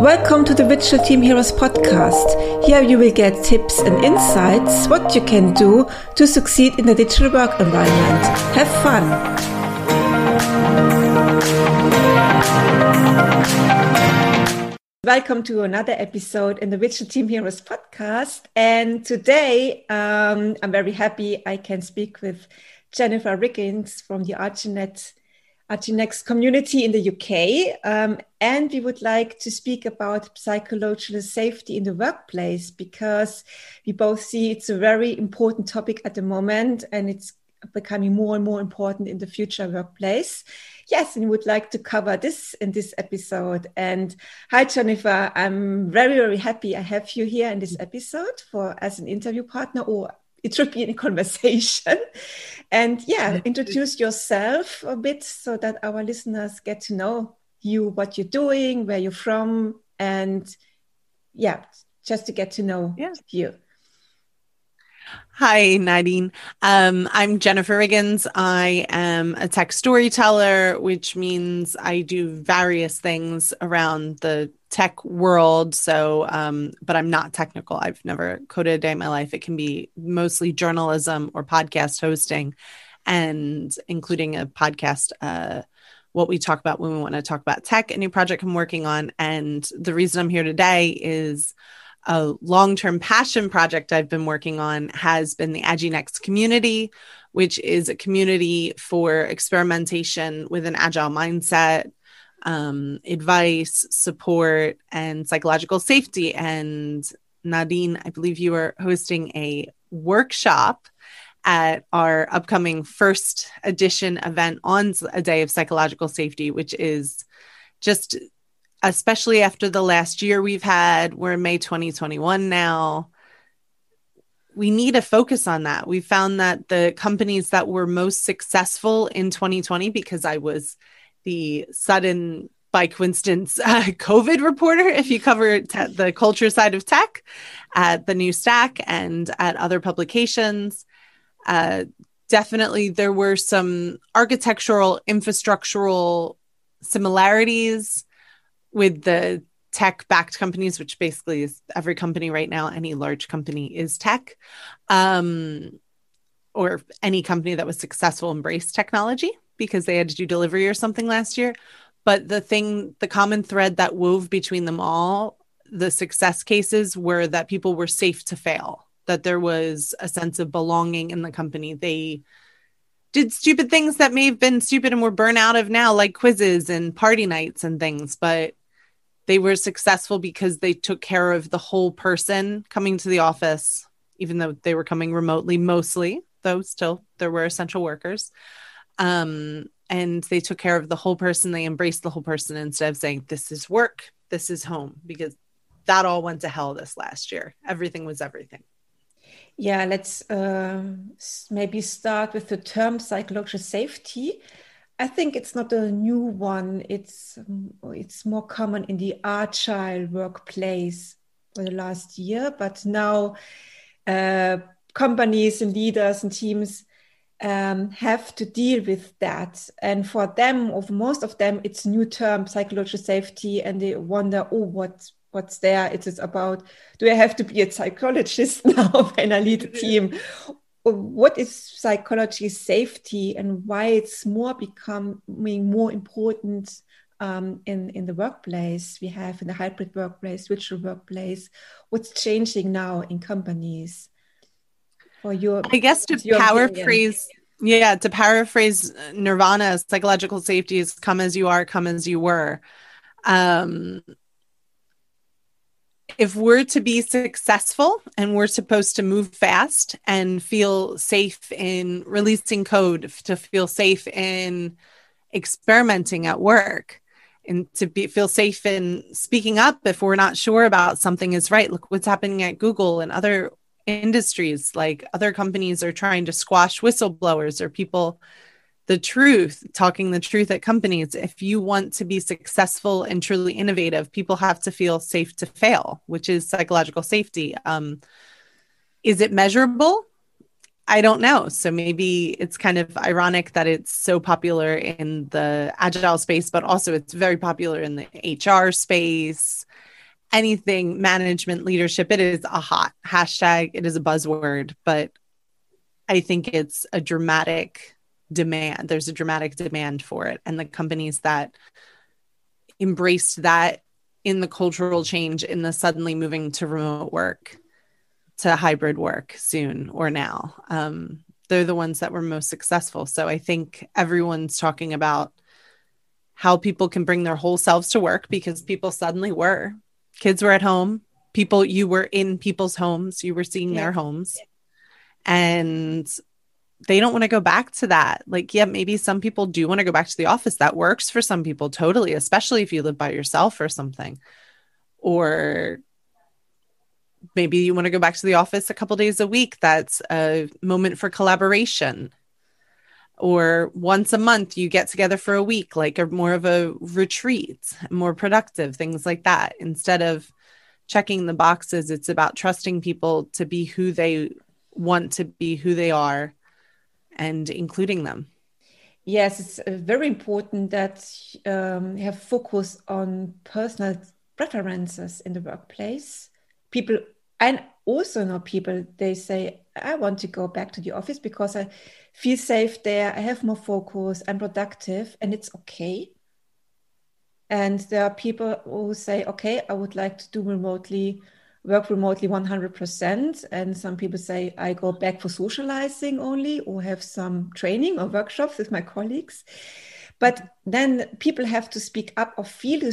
Welcome to the Digital Team Heroes podcast. Here you will get tips and insights what you can do to succeed in the digital work environment. Have fun. Welcome to another episode in the Digital Team Heroes podcast. And today um, I'm very happy I can speak with Jennifer Riggins from the Aginext Aginext community in the UK. Um, and we would like to speak about psychological safety in the workplace because we both see it's a very important topic at the moment and it's becoming more and more important in the future workplace. Yes, and we would like to cover this in this episode. And hi, Jennifer. I'm very, very happy I have you here in this episode for as an interview partner or it should be in a conversation. And yeah, introduce yourself a bit so that our listeners get to know you, what you're doing, where you're from, and yeah, just to get to know yeah. you. Hi, Nadine. Um, I'm Jennifer Riggins. I am a tech storyteller, which means I do various things around the tech world. So, um, but I'm not technical. I've never coded a day in my life. It can be mostly journalism or podcast hosting, and including a podcast. Uh, what we talk about when we want to talk about tech, a new project I'm working on. And the reason I'm here today is a long term passion project I've been working on has been the Aginext community, which is a community for experimentation with an agile mindset, um, advice, support, and psychological safety. And Nadine, I believe you are hosting a workshop at our upcoming first edition event on a day of psychological safety, which is just especially after the last year we've had. We're in May 2021 now. We need to focus on that. We found that the companies that were most successful in 2020, because I was the sudden, by coincidence, uh, COVID reporter, if you cover te- the culture side of tech at the New Stack and at other publications, uh, definitely there were some architectural, infrastructural similarities with the tech backed companies, which basically is every company right now, any large company is tech, um, or any company that was successful embraced technology because they had to do delivery or something last year. But the thing, the common thread that wove between them all, the success cases were that people were safe to fail, that there was a sense of belonging in the company. They did stupid things that may have been stupid and were burnt out of now, like quizzes and party nights and things. But they were successful because they took care of the whole person coming to the office, even though they were coming remotely mostly, though still there were essential workers. Um, and they took care of the whole person. They embraced the whole person instead of saying, This is work, this is home, because that all went to hell this last year. Everything was everything. Yeah, let's uh, maybe start with the term psychological safety. I think it's not a new one. It's it's more common in the agile workplace for the last year, but now uh, companies and leaders and teams um, have to deal with that. And for them, of most of them, it's new term psychological safety, and they wonder, oh, what what's there? It is about do I have to be a psychologist now when I lead a team, what is psychology safety and why it's more becoming more important um, in in the workplace? We have in the hybrid workplace virtual workplace. What's changing now in companies your i guess to paraphrase yeah to paraphrase nirvana psychological safety is come as you are come as you were um if we're to be successful and we're supposed to move fast and feel safe in releasing code, to feel safe in experimenting at work, and to be, feel safe in speaking up if we're not sure about something is right. Look what's happening at Google and other industries. Like other companies are trying to squash whistleblowers or people the truth, talking the truth at companies. If you want to be successful and truly innovative, people have to feel safe to fail, which is psychological safety. Um, is it measurable? I don't know. So maybe it's kind of ironic that it's so popular in the agile space, but also it's very popular in the HR space anything management leadership, it is a hot hashtag, it is a buzzword, but I think it's a dramatic demand. There's a dramatic demand for it. And the companies that embraced that in the cultural change in the suddenly moving to remote work to hybrid work soon or now um, they're the ones that were most successful so i think everyone's talking about how people can bring their whole selves to work because people suddenly were kids were at home people you were in people's homes you were seeing yeah. their homes and they don't want to go back to that. Like, yeah, maybe some people do want to go back to the office. That works for some people totally, especially if you live by yourself or something. Or maybe you want to go back to the office a couple days a week. That's a moment for collaboration. Or once a month, you get together for a week, like a more of a retreat, more productive, things like that. Instead of checking the boxes, it's about trusting people to be who they want to be, who they are and including them. Yes, it's uh, very important that um, have focus on personal preferences in the workplace. People, and also know people, they say, I want to go back to the office because I feel safe there, I have more focus, I'm productive, and it's okay. And there are people who say, okay, I would like to do remotely work remotely 100% and some people say i go back for socializing only or have some training or workshops with my colleagues but then people have to speak up or feel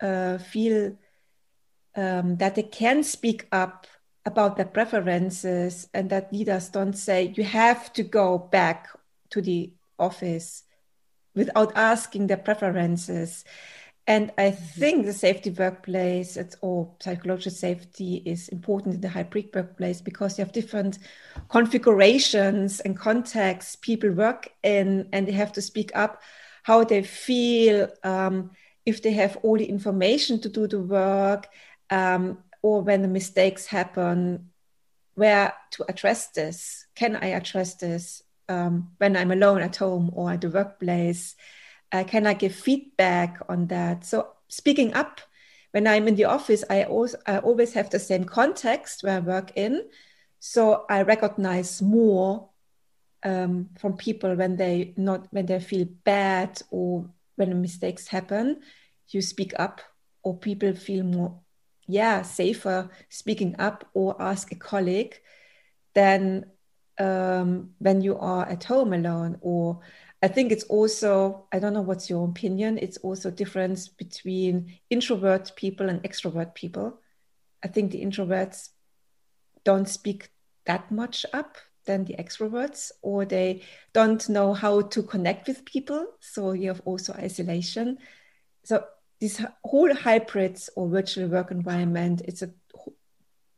uh, feel um, that they can speak up about their preferences and that leaders don't say you have to go back to the office without asking their preferences and I mm-hmm. think the safety workplace it's, or psychological safety is important in the hybrid workplace because you have different configurations and contexts people work in, and they have to speak up how they feel, um, if they have all the information to do the work, um, or when the mistakes happen, where to address this. Can I address this um, when I'm alone at home or at the workplace? uh, can I give feedback on that? So speaking up when I'm in the office, I, also, I always have the same context where I work in. So I recognize more um, from people when they not when they feel bad or when mistakes happen. You speak up, or people feel more yeah safer speaking up or ask a colleague than um, when you are at home alone or I think it's also, I don't know what's your opinion, it's also difference between introvert people and extrovert people. I think the introverts don't speak that much up than the extroverts, or they don't know how to connect with people. So you have also isolation. So this whole hybrids or virtual work environment, it's a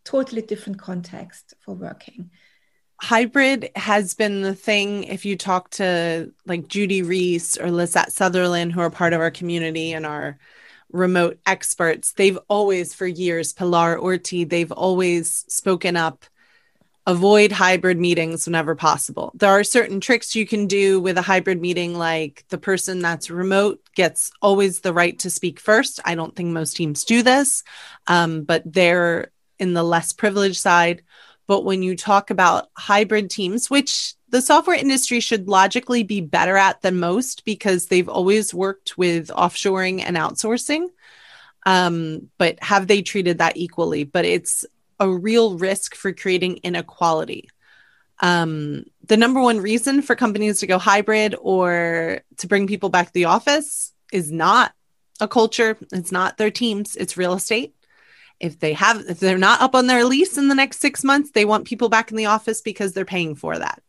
totally different context for working. Hybrid has been the thing if you talk to like Judy Rees or Lisette Sutherland, who are part of our community and our remote experts, they've always, for years, Pilar Orti, they've always spoken up avoid hybrid meetings whenever possible. There are certain tricks you can do with a hybrid meeting, like the person that's remote gets always the right to speak first. I don't think most teams do this, um, but they're in the less privileged side. But when you talk about hybrid teams, which the software industry should logically be better at than most because they've always worked with offshoring and outsourcing. Um, but have they treated that equally? But it's a real risk for creating inequality. Um, the number one reason for companies to go hybrid or to bring people back to the office is not a culture, it's not their teams, it's real estate. If they have if they're not up on their lease in the next 6 months they want people back in the office because they're paying for that.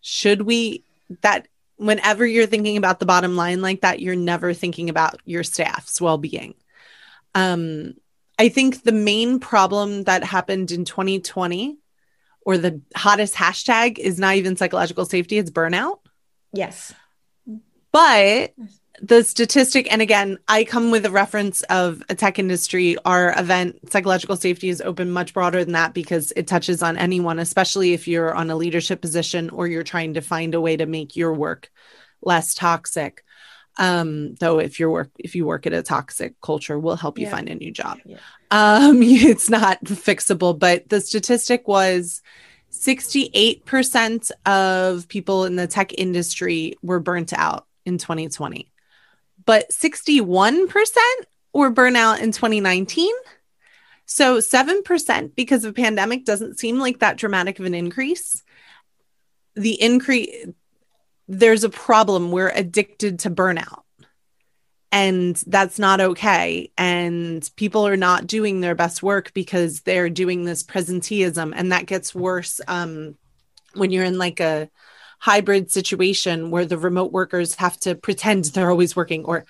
Should we that whenever you're thinking about the bottom line like that you're never thinking about your staff's well-being. Um i think the main problem that happened in 2020 or the hottest hashtag is not even psychological safety it's burnout yes but the statistic, and again, I come with a reference of a tech industry. Our event, Psychological Safety, is open much broader than that because it touches on anyone, especially if you're on a leadership position or you're trying to find a way to make your work less toxic. Um, though if you work if you work at a toxic culture, will help you Yeah. find a new job. Yeah. Um, it's not fixable, but the statistic was 68% of people in the tech industry were burnt out in 2020, but 61% were burnt out in 2019. So 7% because of pandemic doesn't seem like that dramatic of an increase. The increase, there's a problem. We're addicted to burnout. And that's not okay. And people are not doing their best work because they're doing this presenteeism. And that gets worse um, when you're in like a hybrid situation where the remote workers have to pretend they're always working or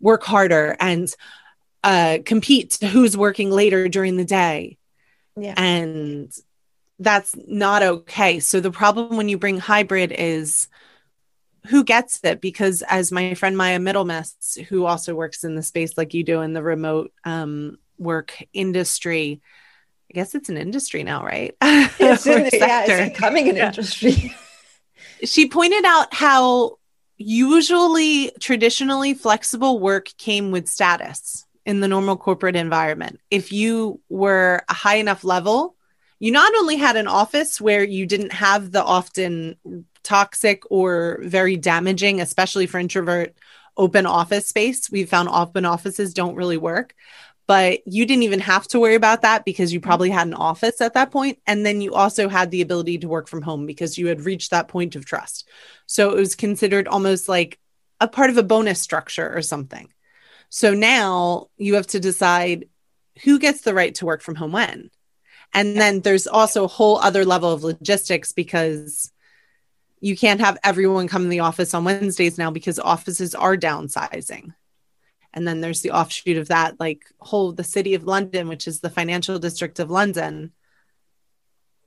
work harder and uh, compete to who's working later during the day. Yeah. and that's not okay. So the problem when you bring hybrid is who gets it because as my friend maya middlemiss who also works in the space like you do in the remote um, work industry i guess it's an industry now right It's, in, yeah, it's becoming an Yeah. industry. she pointed out how usually traditionally flexible work came with status in the normal corporate environment. If you were a high enough level, you not only had an office where you didn't have the often toxic or very damaging, especially for introvert, open office space. We found open offices don't really work, but you didn't even have to worry about that because you probably had an office at that point. And then you also had the ability to work from home because you had reached that point of trust. So it was considered almost like a part of a bonus structure or something. So now you have to decide who gets the right to work from home when. And then there's also a whole other level of logistics because you can't have everyone come in the office on Wednesdays now because offices are downsizing. And then there's the offshoot of that, like whole the city of London, which is the financial district of London,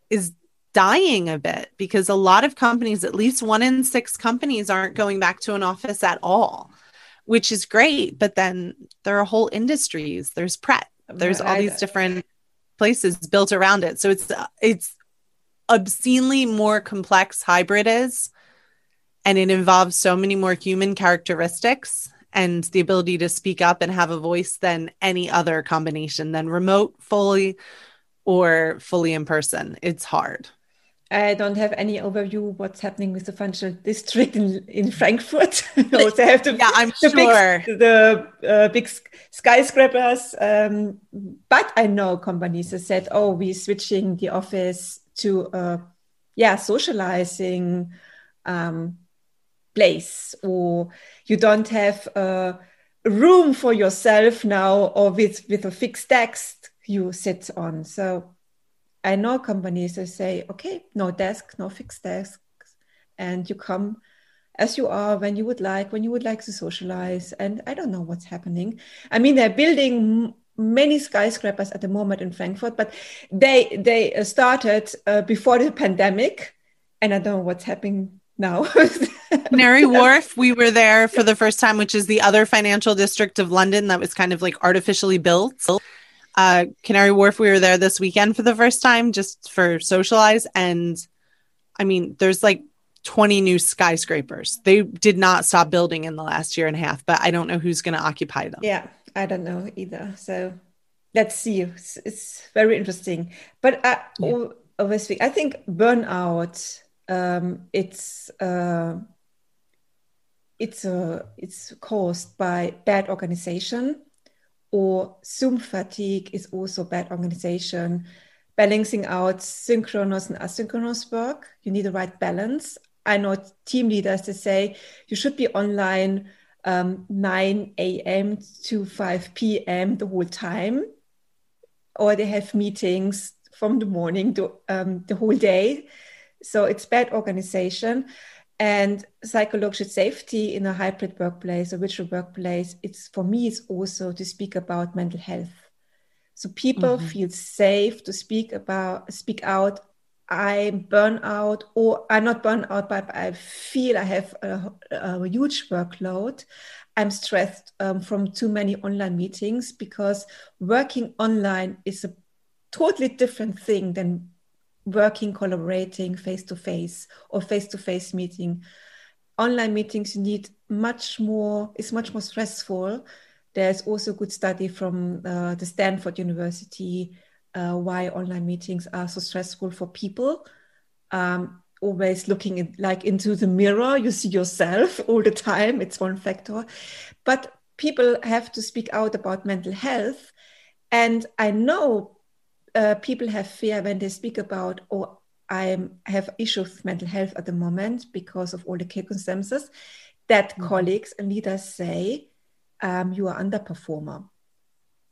is dying a bit because a lot of companies, at least one in six companies, aren't going back to an office at all, which is great. But then there are whole industries. There's Pret. There's all these different places built around it. So it's it's obscenely more complex hybrid is and it involves so many more human characteristics and the ability to speak up and have a voice than any other combination than remote fully or fully in person it's hard I don't have any overview what's happening with the financial district in, in Frankfurt. also have to yeah i'm the sure big, the uh, big skyscrapers. Um, but I know companies that said, "Oh, we're switching the office to uh, yeah socializing um, place, or you don't have a room for yourself now, or with with a fixed desk you sit on." So I know companies that say, "Okay, no desk, no fixed desk, and you come." as you are when you would like when you would like to socialize and i don't know what's happening i mean they're building many skyscrapers at the moment in frankfurt but they they started uh, before the pandemic and i don't know what's happening now canary wharf we were there for the first time which is the other financial district of london that was kind of like artificially built uh, canary wharf we were there this weekend for the first time just for socialize and i mean there's like 20 new skyscrapers. They did not stop building in the last year and a half, but I don't know who's going to occupy them. Yeah, I don't know either. So let's see. It's, it's very interesting. But I, yeah. obviously, I think burnout. Um, it's uh, it's uh, it's caused by bad organization, or Zoom fatigue is also bad organization. Balancing out synchronous and asynchronous work, you need the right balance. I know team leaders that say you should be online um, 9 a.m. to 5 p.m. the whole time, or they have meetings from the morning to um, the whole day. So it's bad organization and psychological safety in a hybrid workplace, a virtual workplace. It's for me, it's also to speak about mental health. So people mm-hmm. feel safe to speak about, speak out I'm burnout, or I'm not burn out, but I feel I have a, a huge workload. I'm stressed um, from too many online meetings because working online is a totally different thing than working, collaborating face to face or face to face meeting online meetings you need much more it's much more stressful there's also a good study from uh, the stanford university uh, why online meetings are so stressful for people. Um, always looking in, like into the mirror you see yourself all the time it's one factor. But people have to speak out about mental health and i know uh, people have fear when they speak about oh I have issues with mental health at the moment because of all the circumstances that mm-hmm. colleagues and leaders say um, you are underperformer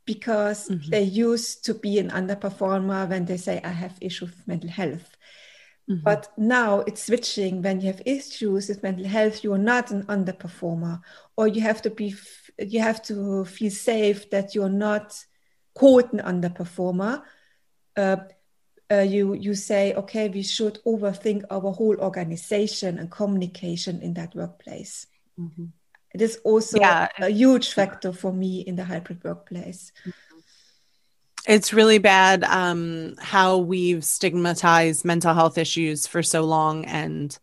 because mm-hmm. they used to be an underperformer when they say I have issues with mental health. Mm-hmm. But now it's switching when you have issues with mental health, you are not an underperformer, or you have to be you have to feel safe that you're not called an underperformer. Uh, uh, you you say, okay, we should overthink our whole organization and communication in that workplace. Mm-hmm. It is also yeah. a huge factor for me in the hybrid workplace. It's really bad um, how we've stigmatized mental health issues for so long, and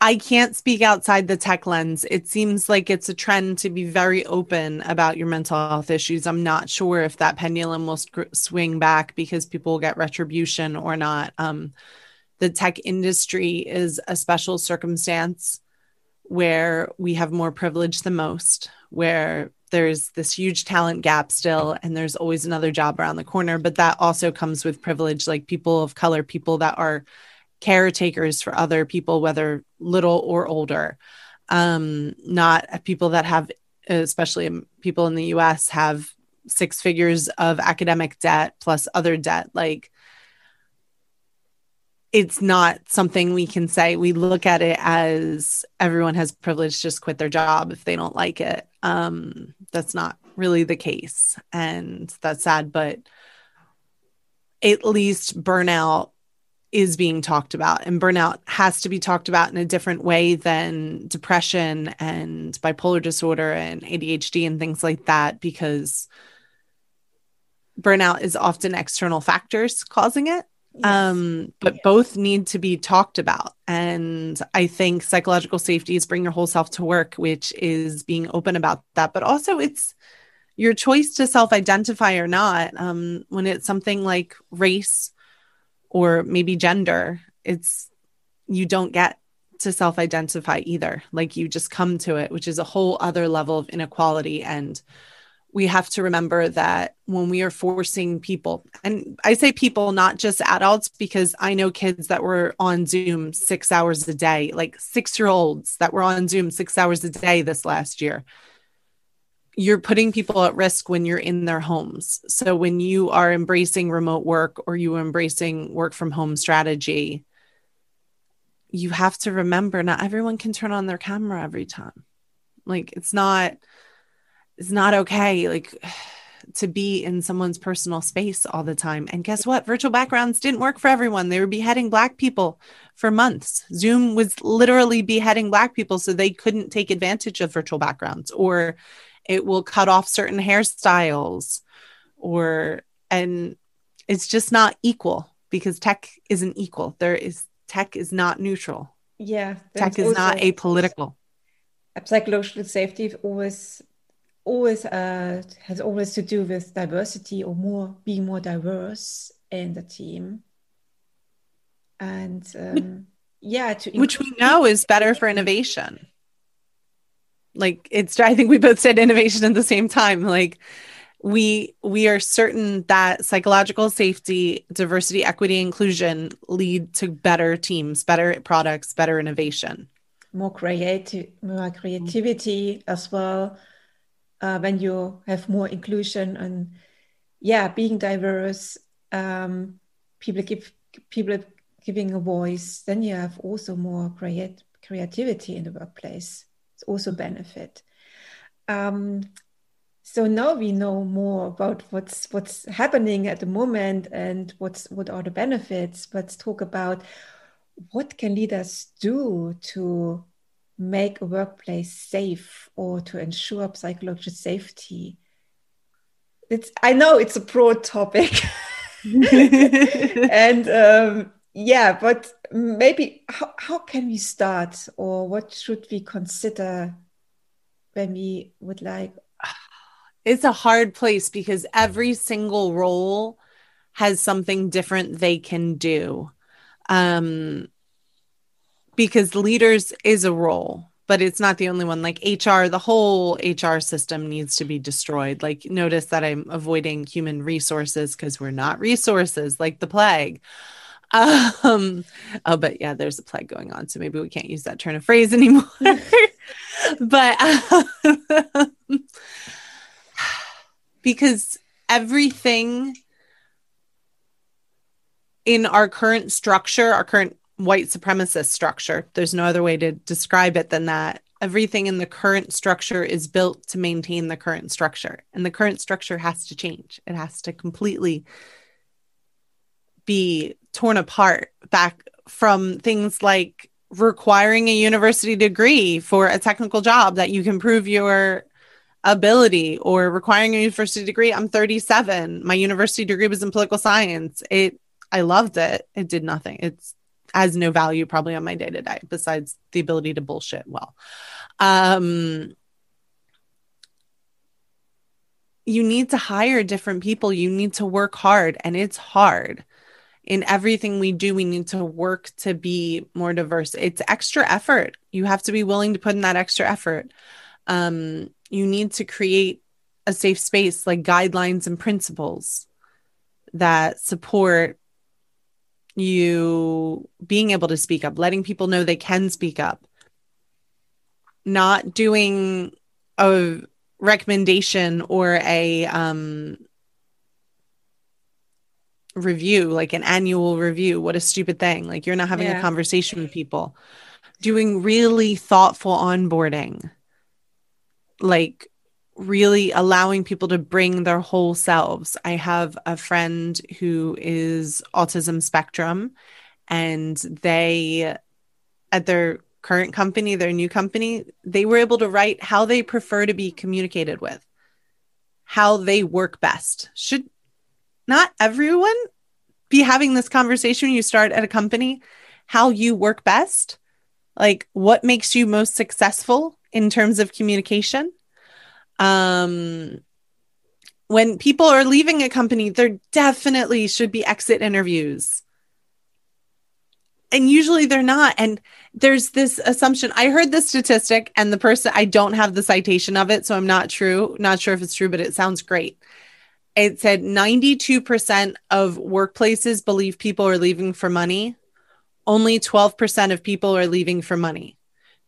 I can't speak outside the tech lens. It seems like it's a trend to be very open about your mental health issues. I'm not sure if that pendulum will swing back because people will get retribution or not. Um, the tech industry is a special circumstance where we have more privilege than most, where there's this huge talent gap still, and there's always another job around the corner. But that also comes with privilege, like people of color, people that are caretakers for other people, whether little or older. Um, not people that have, especially people in the US, have six figures of academic debt plus other debt. Like, it's not something we can say. We look at it as everyone has privilege, to just quit their job if they don't like it. Um, that's not really the case. And that's sad, but at least burnout is being talked about and burnout has to be talked about in a different way than depression and bipolar disorder and ADHD and things like that because burnout is often external factors causing it yes. um, but yes. both need to be talked about and i think psychological safety is bring your whole self to work which is being open about that but also it's your choice to self-identify or not um, when it's something like race or maybe gender it's you don't get to self identify either like you just come to it which is a whole other level of inequality and we have to remember that when we are forcing people and i say people not just adults because i know kids that were on zoom 6 hours a day like 6 year olds that were on zoom 6 hours a day this last year you're putting people at risk when you're in their homes. So when you are embracing remote work or you are embracing work from home strategy, you have to remember not everyone can turn on their camera every time. Like it's not it's not okay like to be in someone's personal space all the time. And guess what? Virtual backgrounds didn't work for everyone. They were beheading black people for months. Zoom was literally beheading black people so they couldn't take advantage of virtual backgrounds or it will cut off certain hairstyles or and it's just not equal because tech isn't equal there is tech is not neutral yeah tech is not apolitical psychological safety always always uh, has always to do with diversity or more being more diverse in the team. And um, yeah to which we know is better for innovation. Like it's i think we both said innovation at the same time. Like we we are certain that psychological safety diversity equity inclusion lead to better teams better products better innovation. More creative more creativity as well uh, when you have more inclusion and yeah being diverse um, people give people giving a voice then you have also more create creativity in the workplace It's also benefit. Um, so now we know more about what's what's happening at the moment and what's what are the benefits. Let's talk about what can leaders do to make a workplace safe or to ensure psychological safety. It's I know it's a broad topic. and um, yeah, but maybe how, how can we start or what should we consider when we would like? It's a hard place because every single role has something different they can do. Um, because leaders is a role but it's not the only one. Like hr the whole hr system needs to be destroyed. Like notice that i'm avoiding human resources because we're not resources like the plague. Um oh but yeah there's a plague going on so maybe we can't use that turn of phrase anymore. But um, because everything in our current structure our current white supremacist structure. There's no other way to describe it than that. Everything in the current structure is built to maintain the current structure, and the current structure has to change. It has to completely be torn apart back from things like requiring a university degree for a technical job that you can prove your ability or requiring a university degree. I'm 37. My university degree was in political science. It I loved it. It did nothing. It's has no value probably on my day to day besides the ability to bullshit well. Um, you need to hire different people. You need to work hard, and it's hard. In everything we do, we need to work to be more diverse. It's extra effort. You have to be willing to put in that extra effort. Um, you need to create a safe space like guidelines and principles that support you being able to speak up, letting people know they can speak up, not doing a recommendation or a um, review, like an annual review. What a stupid thing. Like you're not having yeah. a conversation with people. Doing really thoughtful onboarding, like really allowing people to bring their whole selves. I have a friend who is autism spectrum, and they, at their current company, their new company, they were able to write how they prefer to be communicated with, how they work best. Should not everyone be having this conversation when you start at a company? How you work best? Like, what makes you most successful in terms of communication? Um, when people are leaving a company, there definitely should be exit interviews. And usually they're not. And there's this assumption. I heard this statistic, and the person, I don't have the citation of it, so I'm not true, not sure if it's true, but it sounds great. It said 92% of workplaces believe people are leaving for money. Only 12% of people are leaving for money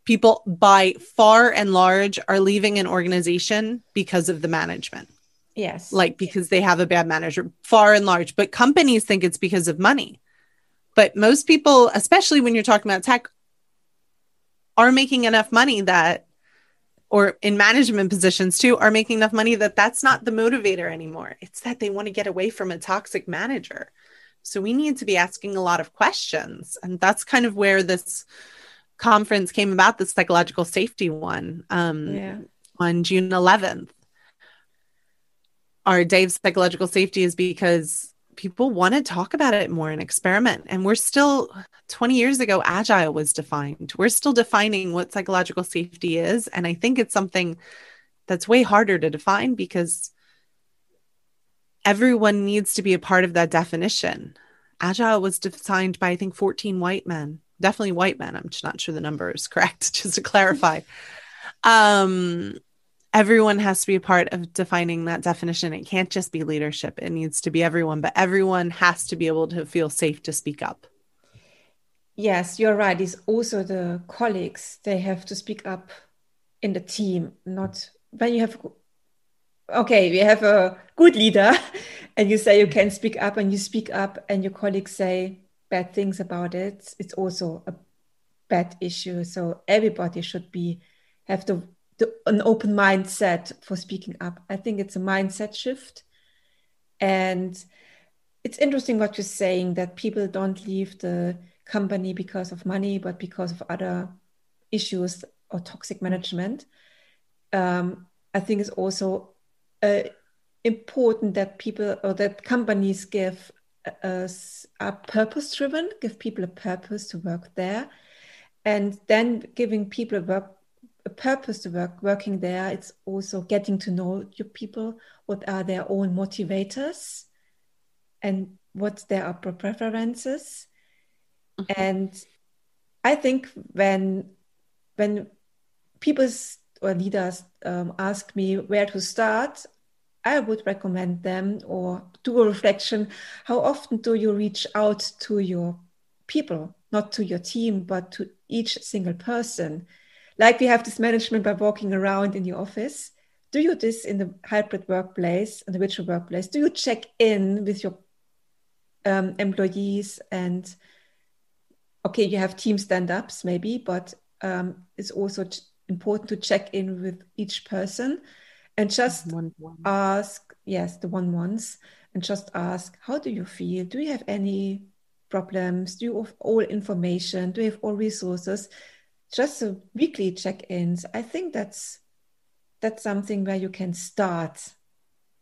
people by far and large are leaving an organization because of the management. Yes. Like because they have a bad manager, far and large. But companies think it's because of money. But most people, especially when you're talking about tech, are making enough money that, or in management positions too, are making enough money that that's not the motivator anymore. It's that they want to get away from a toxic manager. So we need to be asking a lot of questions. And that's kind of where this conference came about, the psychological safety one um, yeah. on June 11th. Our day of psychological safety is because people want to talk about it more and experiment. And we're still 20 years ago, agile was defined. We're still defining what psychological safety is. And I think it's something that's way harder to define because everyone needs to be a part of that definition. Agile was defined by, I think, 14 white men definitely white men. I'm just not sure the number is correct, just to clarify. um, everyone has to be a part of defining that definition. It can't just be leadership, it needs to be everyone, but everyone has to be able to feel safe to speak up. Yes, you're right. It's also the colleagues, they have to speak up in the team, not when you have okay, we have a good leader and you say you can speak up and you speak up and your colleagues say bad things about it, it's also a bad issue. So everybody should be have the, the an open mindset for speaking up. I think it's a mindset shift, and it's interesting what you're saying that people don't leave the company because of money, but because of other issues or toxic management. Um, I think it's also uh, important that people or that companies give uh, are purpose driven, give people a purpose to work there, and then giving people a work a purpose to work working there. It's also getting to know your people. What are their own motivators, and what their preferences, mm-hmm. and I think when when people or leaders um, ask me where to start, I would recommend them or do a reflection. How often do you reach out to your people, not to your team, but to each single person? Like we have this management by walking around in your office. Do you this in the hybrid workplace, in the virtual workplace? Do you check in with your um, employees and okay, you have team stand-ups maybe, but um, it's also important to check in with each person and just one, one. ask yes the one ones. And just ask how do you feel? Do you have any problems? Do you have all information? Do you have all resources? Just a weekly check-ins. I think that's that's something where you can start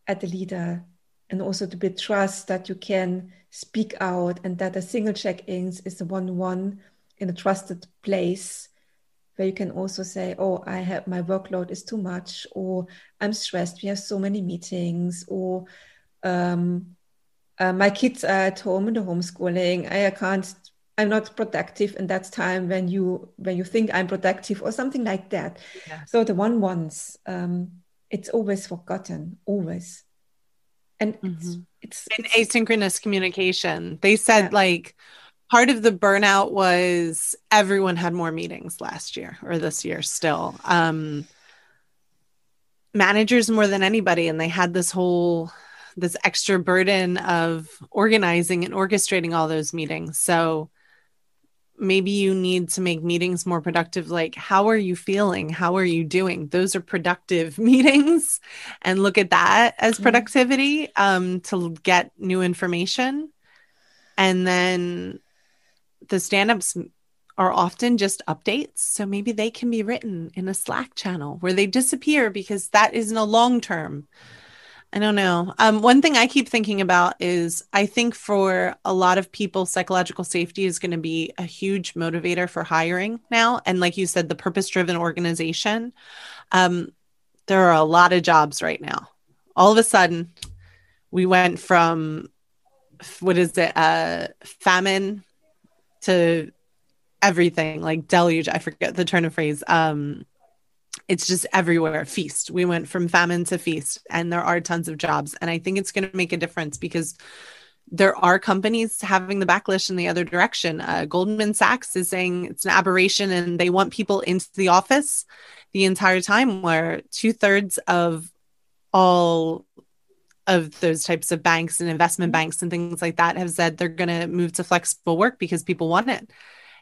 at the leader and also to build trust that you can speak out and that a single check-ins is the one one in a trusted place where you can also say, oh, I have my workload is too much, or I'm stressed. We have so many meetings, or um, uh, my kids are at home in the homeschooling. I can't. I'm not productive, and that's time when you when you think I'm productive, or something like that. Yeah. So the one ones, um, it's always forgotten, always. And mm-hmm. it's, it's, it's asynchronous communication. They said yeah. like part of the burnout was everyone had more meetings last year or this year still. Um, managers more than anybody, and they had this whole this extra burden of organizing and orchestrating all those meetings. So maybe you need to make meetings more productive like how are you feeling how are you doing those are productive meetings and look at that as mm-hmm. productivity um, to get new information and then the stand-ups are often just updates. So maybe they can be written in a Slack channel where they disappear because that isn't a long term. I don't know. Um, one thing I keep thinking about is I think for a lot of people, psychological safety is going to be a huge motivator for hiring now. And like you said, the purpose driven organization, um, there are a lot of jobs right now. All of a sudden, we went from what is it, uh, famine to everything like deluge i forget the turn of phrase um it's just everywhere feast. We went from famine to feast and there are tons of jobs and i think it's going to make a difference because there are companies having the backlash in the other direction. Uh, goldman sachs is saying it's an aberration and they want people into the office the entire time where two-thirds of all of those types of banks and investment mm-hmm. banks and things like that have said they're going to move to flexible work because people want it.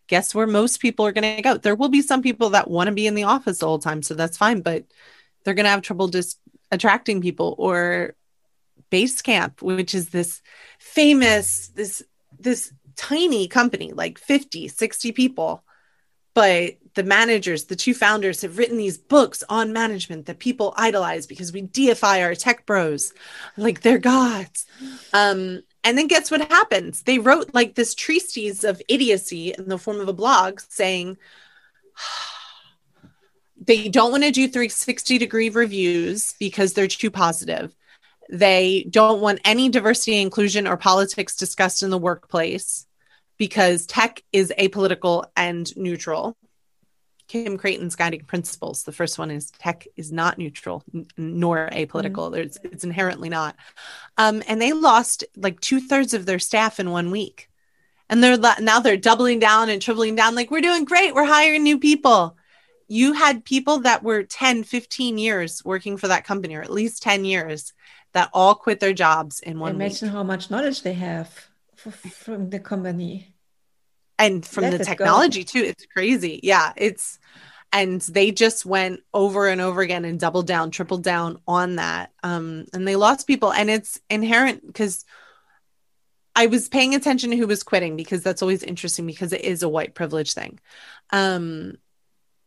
Guess where most people are going to go? There will be some people that want to be in the office all the whole time, so that's fine, but they're going to have trouble just attracting people or Basecamp, which is this famous this this tiny company like 50, 60 people but the managers, the two founders have written these books on management that people idolize because we deify our tech bros like they're gods. Um, and then guess what happens? They wrote like this treatise of idiocy in the form of a blog saying they don't want to do 360 degree reviews because they're too positive. They don't want any diversity, inclusion, or politics discussed in the workplace because tech is apolitical and neutral. Kim Crayton's guiding principles. The first one is tech is not neutral n- nor apolitical. Mm-hmm. it's inherently not. Um, and they lost like two thirds of their staff in one week. And they're now they're doubling down and tripling down. Like, we're doing great. We're hiring new people. You had people that were 10, 15 years working for that company, or at least 10 years, that all quit their jobs in one Imagine week. Imagine how much knowledge they have from the company and from Let the technology go. too it's crazy yeah it's and they just went over and over again and doubled down tripled down on that um and they lost people and it's inherent because I was paying attention to who was quitting because that's always interesting because it is a white privilege thing. Um,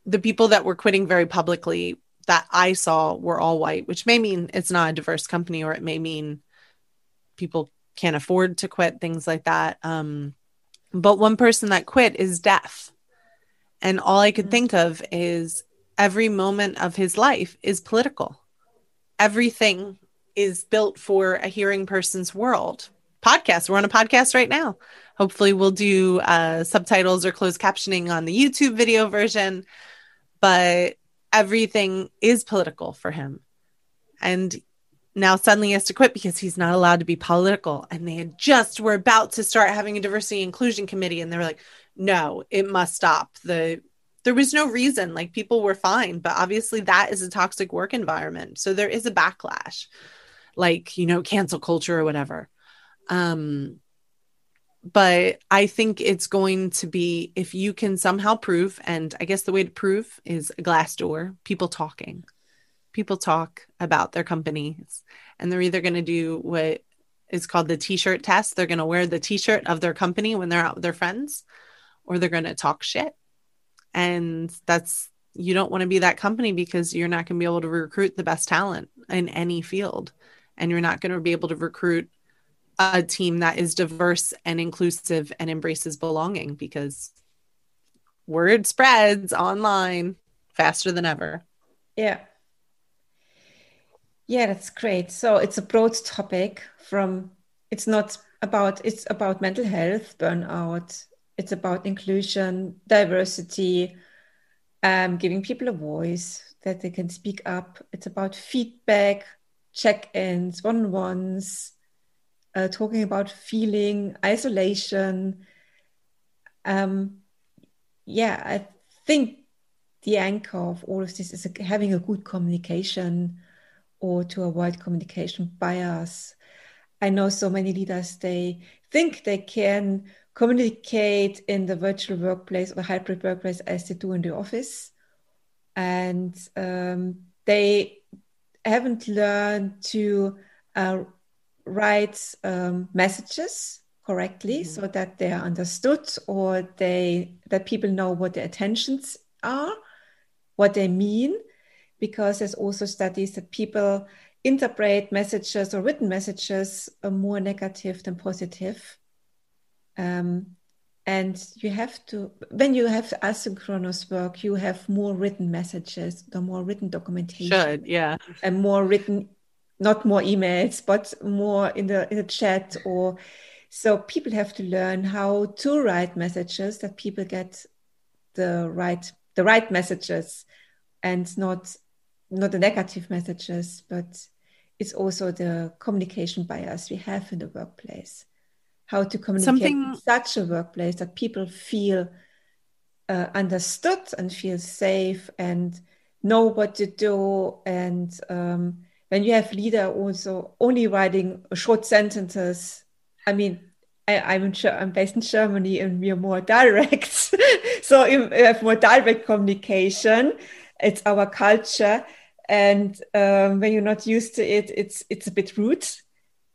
the people that were quitting very publicly that I saw were all white, which may mean it's not a diverse company or it may mean people can't afford to quit, things like that. Um, but one person that quit is deaf. And all I could mm-hmm. think of is every moment of his life is political. Everything is built for a hearing person's world. Podcast. We're on a podcast right now. Hopefully, we'll do uh, subtitles or closed captioning on the YouTube video version. But everything is political for him. And now suddenly has to quit because he's not allowed to be political. And they had just were about to start having a diversity inclusion committee, and they were like, no, it must stop. The there was no reason, like people were fine, but obviously that is a toxic work environment. So there is a backlash, like, you know, cancel culture or whatever. Um, but I think it's going to be if you can somehow prove, and I guess the way to prove is a Glassdoor, people talking people talk about their companies and they're either going to do what is called the t-shirt test. They're going to wear the t-shirt of their company when they're out with their friends or they're going to talk shit. And that's you don't want to be that company because you're not going to be able to recruit the best talent in any field. And you're not going to be able to recruit a team that is diverse and inclusive and embraces belonging because word spreads online faster than ever. Yeah yeah, that's great. So it's a broad topic from it's not about it's about mental health, burnout, it's about inclusion, diversity, um, giving people a voice that they can speak up. It's about feedback, check-ins, one-on-ones, uh, talking about feeling, isolation. Um, yeah, I think the anchor of all of this is having a good communication or to avoid communication bias. I know so many leaders, they think they can communicate in the virtual workplace or hybrid workplace as they do in the office. And um, they haven't learned to uh, write um, messages correctly mm-hmm. so that they are understood or they that people know what their intentions are what they mean because there's also studies that people interpret messages or written messages are more negative than positive. Um, and you have to, when you have asynchronous work, you have more written messages, the more written documentation. Should, yeah. And more written, not more emails, but more in the in the chat or so people have to learn how to write messages that people get the right the right messages and not not the negative messages, but it's also the communication bias we have in the workplace. How to communicate Something... in such a workplace that people feel uh, understood and feel safe and know what to do. And um, when you have leader also only writing short sentences, I mean, I, am in, I'm based in Germany and we are more direct. so if we have more direct communication, it's our culture and um, when you're not used to it, it's it's a bit rude.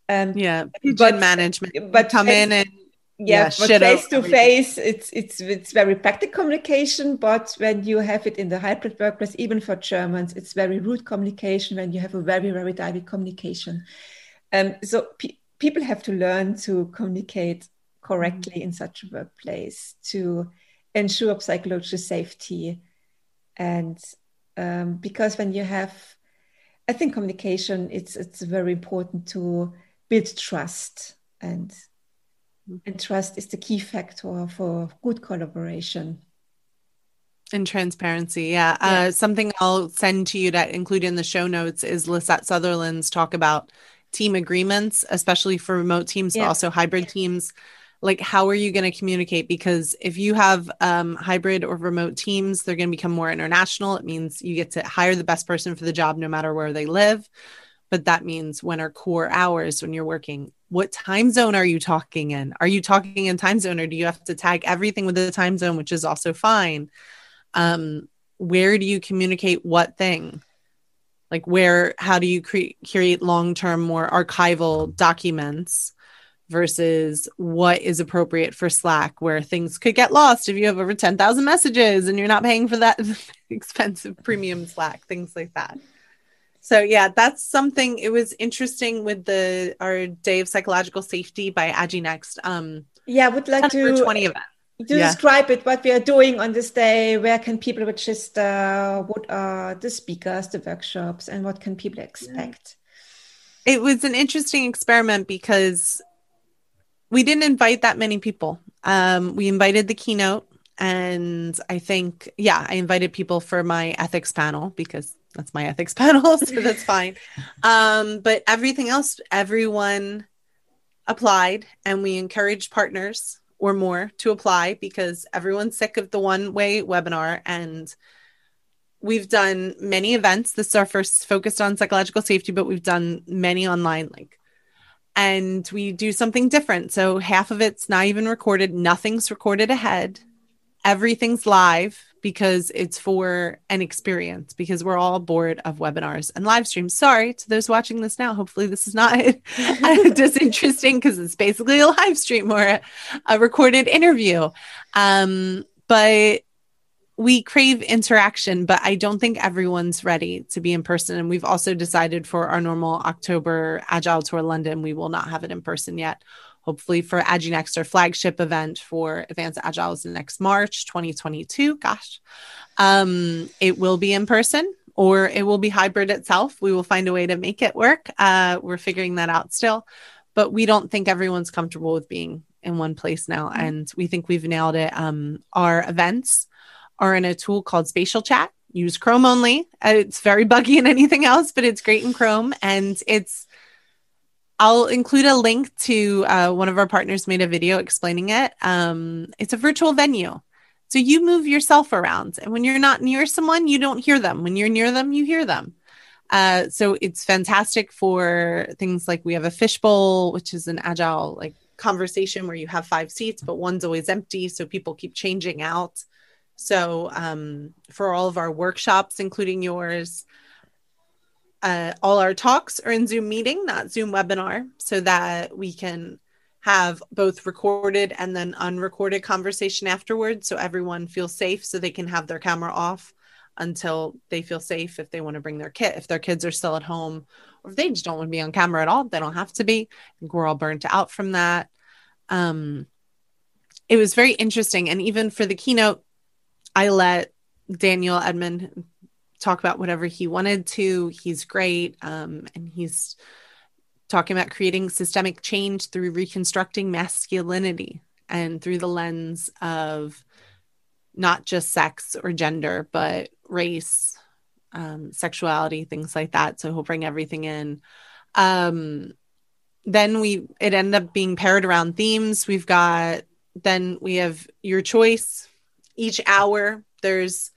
Um, yeah, but management, but come in and yeah, yeah but face to face, it's it's it's very practical communication. But when you have it in the hybrid workplace, even for Germans, it's very rude communication. When you have a very very direct communication, um, so pe- people have to learn to communicate correctly mm-hmm. in such a workplace to ensure psychological safety and um, because when you have i think communication it's it's very important to build trust and and trust is the key factor for good collaboration. And transparency yeah, uh, yeah. Uh, something i'll send to you to include in the show notes is lisette sutherland's talk about team agreements especially for remote teams yeah. but also hybrid teams like how are you going to communicate? Because if you have um, hybrid or remote teams they're going to become more international. It means you get to hire the best person for the job no matter where they live. But that means when are core hours when you're working? What time zone are you talking in? Are you talking in time zone or do you have to tag everything with the time zone which is also fine? Um, where do you communicate what thing? Like where how do you cre- create long-term more archival documents versus what is appropriate for Slack, where things could get lost if you have over 10,000 messages and you're not paying for that expensive premium Slack, things like that. So yeah, that's something. It was interesting with the our Day of Psychological Safety by AgiNext. Um, yeah, I would like to twenty event. To yeah. describe it, what we are doing on this day, where can people register? What are the speakers, the workshops, and what can people expect? It was an interesting experiment because we didn't invite that many people. Um, we invited the keynote, and I think, yeah, I invited people for my ethics panel because that's my ethics panel, so that's fine. Um, but everything else, everyone applied, and we encouraged partners or more to apply because everyone's sick of the one way webinar and we've done many events this is our first focused on psychological safety but we've done many online like and we do something different so half of it's not even recorded nothing's recorded ahead everything's live because it's for an experience because we're all bored of webinars and live streams. Sorry to those watching this now. Hopefully, this is not disinteresting because it's basically a live stream or a, a recorded interview. Um, but we crave interaction, but I don't think everyone's ready to be in person. And we've also decided for our normal October Agile Tour London, we will not have it in person yet hopefully for AgiNext, our flagship event for Advanced Agile is next March 2022. Gosh, um, it will be in person or it will be hybrid itself. We will find a way to make it work. Uh, we're figuring that out still, but we don't think everyone's comfortable with being in one place now. Mm-hmm. And we think we've nailed it. Um, our events are in a tool called Spatial Chat. Use Chrome only. Uh, it's very buggy in anything else, but it's great in Chrome. And it's I'll include a link to uh, one of our partners made a video explaining it. Um, it's a virtual venue. So you move yourself around. And when you're not near someone, you don't hear them. When you're near them, you hear them. Uh, so it's fantastic for things like we have a fishbowl, which is an agile like conversation where you have five seats, but one's always empty. So people keep changing out. So um, for all of our workshops, including yours, uh, all our talks are in Zoom meeting, not Zoom webinar, so that we can have both recorded and then unrecorded conversation afterwards so everyone feels safe so they can have their camera off until they feel safe if they want to bring their kid if their kids are still at home or if they just don't want to be on camera at all they don't have to be. We're all burnt out from that. Um it was very interesting and even for the keynote i let daniel edmond talk about whatever he wanted to. He's great. Um, and he's talking about creating systemic change through reconstructing masculinity and through the lens of not just sex or gender, but race, um, sexuality, things like that. So he'll bring everything in. Um, then we it ended up being paired around themes. We've got then we have your choice. Each hour there's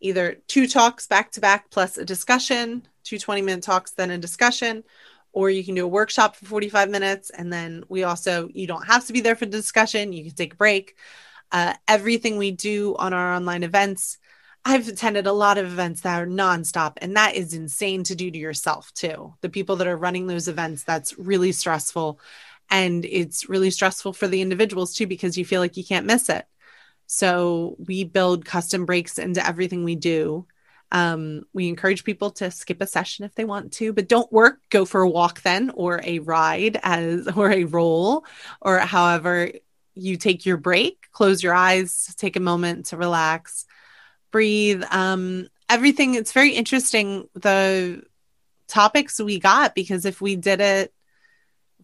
either two talks back to back plus a discussion, two 20 minute talks, then a discussion, or you can do a workshop for 45 minutes. And then we also, you don't have to be there for the discussion, you can take a break. Uh, everything we do on our online events, I've attended a lot of events that are nonstop, and that is insane to do to yourself too. The people that are running those events, that's really stressful. And it's really stressful for the individuals too, because you feel like you can't miss it. So we build custom breaks into everything we do. Um, we encourage people to skip a session if they want to, but don't work, go for a walk then, or a ride as, or a roll, or however you take your break, close your eyes, take a moment to relax, breathe. Um, everything, it's very interesting. The topics we got, because if we did it,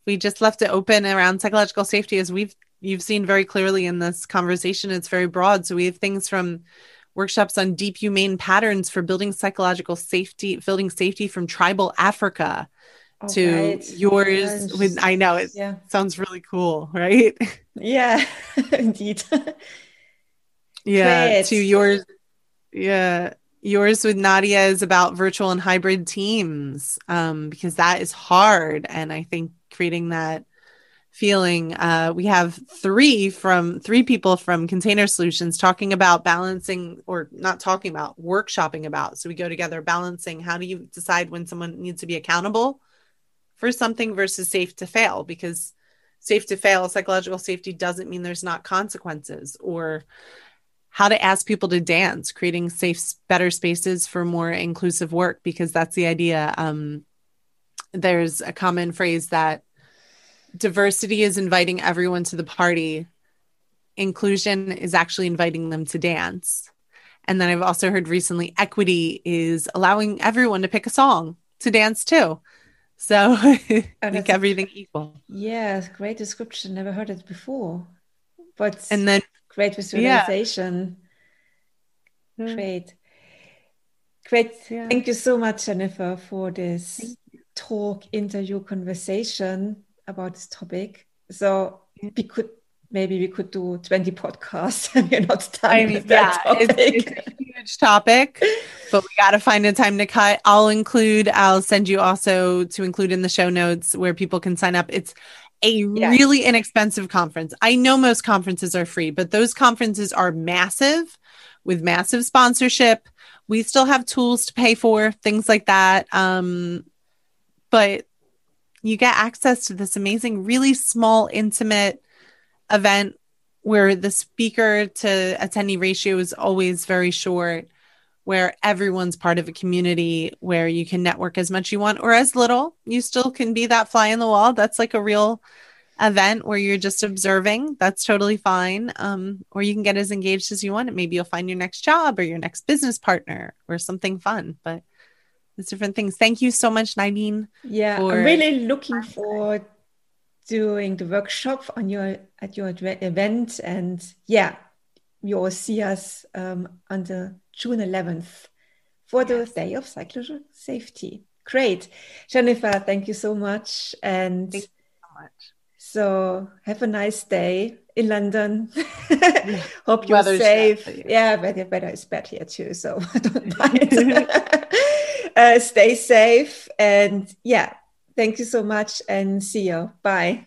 we just left it open around psychological safety as we've you've seen very clearly in this conversation it's very broad. So we have things from workshops on deep humane patterns for building psychological safety building safety from tribal africa oh, to right. yours yeah, with i know it yeah. sounds really cool right? Yeah indeed. Yeah to yours yeah yours with nadia is about virtual and hybrid teams um, because that is hard. And i think creating that feeling. Uh, we have three from three people from Container Solutions talking about balancing, or not talking about, workshopping about. So we go together balancing. How do you decide when someone needs to be accountable for something versus safe to fail? Because safe to fail, psychological safety doesn't mean there's not consequences. Or how to ask people to dance, creating safe, better spaces for more inclusive work, because that's the idea. Um, there's a common phrase that diversity is inviting everyone to the party, inclusion is actually inviting them to dance. And then I've also heard recently equity is allowing everyone to pick a song to dance to. So make everything equal. Yeah, great description. Never heard it before. But and then great visualization. Yeah. Great. Great. Yeah. Thank you so much, Jennifer, for this talk, interview, conversation about this topic. So we could maybe we could do 20 podcasts and we're not done I mean, yeah, it's, it's, a huge topic, but we got to find a time to cut. I'll include, I'll send you also to include in the show notes where people can sign up. It's a yeah. really inexpensive conference. I know most conferences are free, but those conferences are massive with massive sponsorship. We still have tools to pay for, things like that. Um, but you get access to this amazing, really small, intimate event where the speaker to attendee ratio is always very short, where everyone's part of a community where you can network as much you want or as little. You still can be that fly in the wall. That's like a real event where you're just observing. That's totally fine. Um, or you can get as engaged as you want. And maybe you'll find your next job or your next business partner or something fun. But different things. Thank you so much, Nadine. Yeah, for- I'm really looking forward doing the workshop on your at your event. And yeah you'll see us um, on the june 11th for the yes. day of psychological safety. Great. Jennifer thank you so much. And thank you so much. so have a nice day in london. Hope you're Weather's safe. bad, yeah weather, weather is bad here too so don't mind uh, stay safe and yeah Thank you so much and see you. Bye.